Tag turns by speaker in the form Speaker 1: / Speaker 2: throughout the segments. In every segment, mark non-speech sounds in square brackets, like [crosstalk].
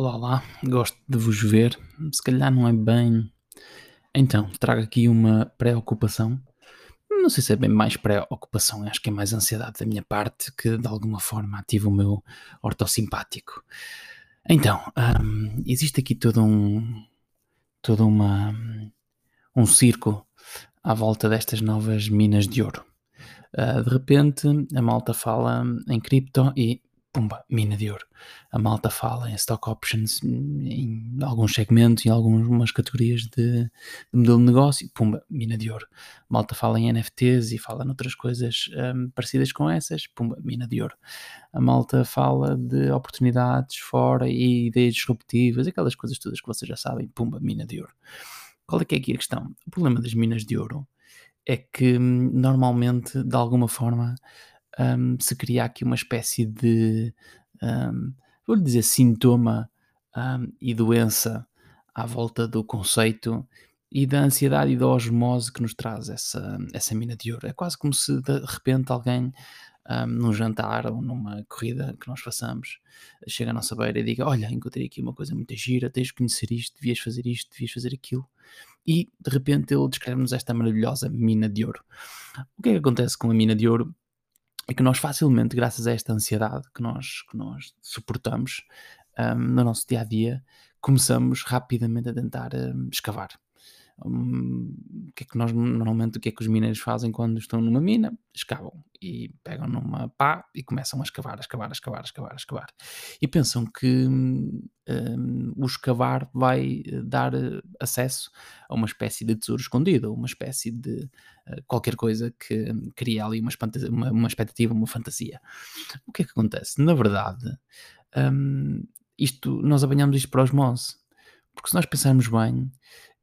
Speaker 1: Olá, olá, gosto de vos ver. Se calhar não é bem. Então, trago aqui uma preocupação. Não sei se é bem mais preocupação, acho que é mais ansiedade da minha parte que de alguma forma ativa o meu ortossimpático. Então, hum, existe aqui todo um. todo uma. um circo à volta destas novas minas de ouro. Uh, de repente, a malta fala em cripto e pumba, mina de ouro. A malta fala em stock options em alguns segmentos, em algumas categorias de, de modelo de negócio, pumba, mina de ouro. A malta fala em NFTs e fala noutras coisas um, parecidas com essas, pumba, mina de ouro. A malta fala de oportunidades fora e ideias disruptivas, aquelas coisas todas que vocês já sabem, pumba, mina de ouro. Qual é que é aqui a questão? O problema das minas de ouro é que hum, normalmente, de alguma forma, um, se cria aqui uma espécie de, um, vou dizer, sintoma um, e doença à volta do conceito e da ansiedade e da osmose que nos traz essa, essa mina de ouro. É quase como se de repente alguém um, num jantar ou numa corrida que nós façamos chega à nossa beira e diga: Olha, encontrei aqui uma coisa muito gira, tens de conhecer isto, devias fazer isto, devias fazer aquilo. E de repente ele descreve-nos esta maravilhosa mina de ouro. O que é que acontece com a mina de ouro? É que nós facilmente, graças a esta ansiedade que nós, que nós suportamos um, no nosso dia a dia, começamos rapidamente a tentar um, escavar. Um, o que é que nós normalmente o que é que os mineiros fazem quando estão numa mina? Escavam e pegam numa pá e começam a escavar, a escavar, a escavar, a escavar, a escavar. E pensam que um, o escavar vai eh, dar eh, acesso a uma espécie de tesouro escondido, uma espécie de uh, qualquer coisa que cria ali uma, uma, uma expectativa, uma fantasia. O que é que acontece? Na verdade, um, isto, nós apanhamos isto para osmose. Porque se nós pensarmos bem,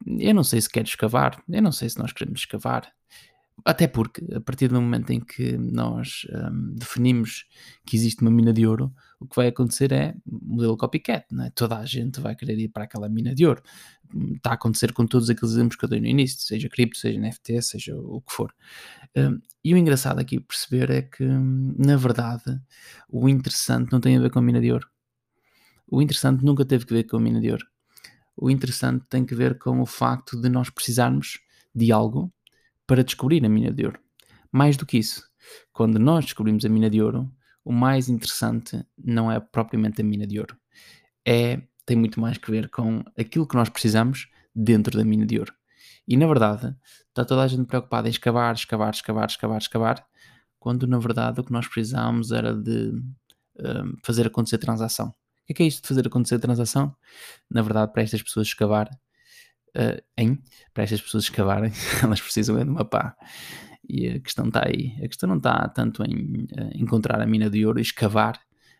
Speaker 1: eu não sei se quero escavar, eu não sei se nós queremos escavar. Até porque, a partir do momento em que nós um, definimos que existe uma mina de ouro, o que vai acontecer é modelo copycat, não é? Toda a gente vai querer ir para aquela mina de ouro. Está a acontecer com todos aqueles exemplos que eu dei no início, seja cripto, seja NFT, seja o que for. Um, e o engraçado aqui perceber é que, na verdade, o interessante não tem a ver com a mina de ouro. O interessante nunca teve que ver com a mina de ouro o interessante tem que ver com o facto de nós precisarmos de algo para descobrir a mina de ouro. Mais do que isso, quando nós descobrimos a mina de ouro, o mais interessante não é propriamente a mina de ouro. É, tem muito mais que ver com aquilo que nós precisamos dentro da mina de ouro. E na verdade, está toda a gente preocupada em escavar, escavar, escavar, escavar, escavar, quando na verdade o que nós precisávamos era de um, fazer acontecer transação que é, que é isto de fazer acontecer a transação? Na verdade, para estas pessoas escavar, uh, para estas pessoas escavarem, [laughs] elas precisam é de uma pá. E a questão está aí. A questão não está tanto em uh, encontrar a mina de ouro e escavar,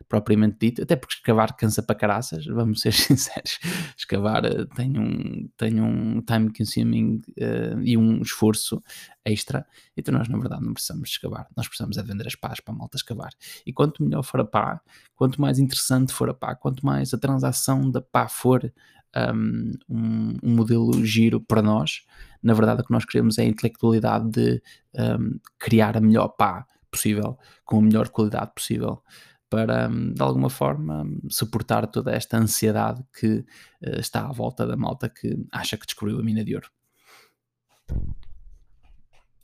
Speaker 1: propriamente dito, até porque escavar cansa para caraças, vamos ser [laughs] sinceros. Escavar uh, tem, um, tem um time consuming uh, e um esforço extra, então nós na verdade não precisamos escavar, nós precisamos é vender as pás para a malta escavar. E quanto melhor for a pá, quanto mais interessante for a pá, quanto mais a transação da pá for um, um, um, modelo giro para nós, na verdade o que nós queremos é a intelectualidade de um, criar a melhor pá possível, com a melhor qualidade possível para, hum, de alguma forma, suportar toda esta ansiedade que uh, está à volta da malta que acha que descobriu a mina de ouro.